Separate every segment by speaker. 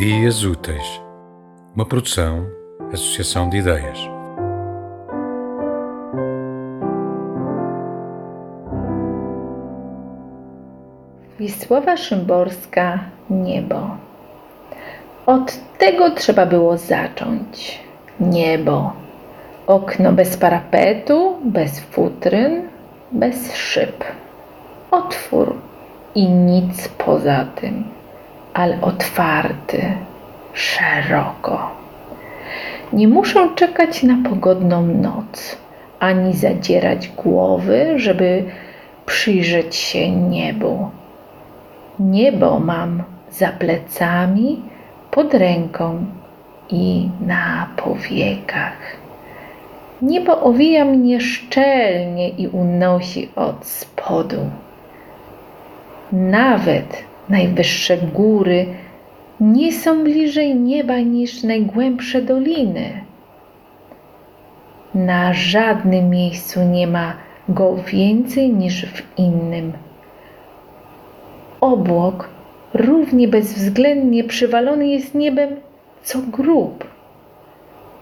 Speaker 1: dias úteis, uma produção, Associação de Ideias.
Speaker 2: Wisława Szymborska Niebo. Od tego trzeba było zacząć. Niebo. Okno bez parapetu, bez futryn, bez szyb. Otwór i nic poza tym, ale otwarty, szeroko. Nie muszę czekać na pogodną noc, ani zadzierać głowy, żeby przyjrzeć się niebu. Niebo mam za plecami, pod ręką i na powiekach. Niebo owija mnie szczelnie i unosi od spodu. Nawet najwyższe góry nie są bliżej nieba niż najgłębsze doliny. Na żadnym miejscu nie ma go więcej niż w innym. Obłok równie bezwzględnie przywalony jest niebem, co grób.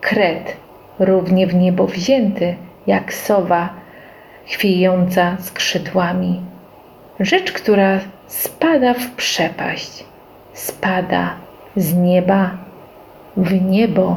Speaker 2: Kret równie w niebo wzięty, jak sowa chwiejąca skrzydłami. Rzecz, która spada w przepaść, spada z nieba w niebo.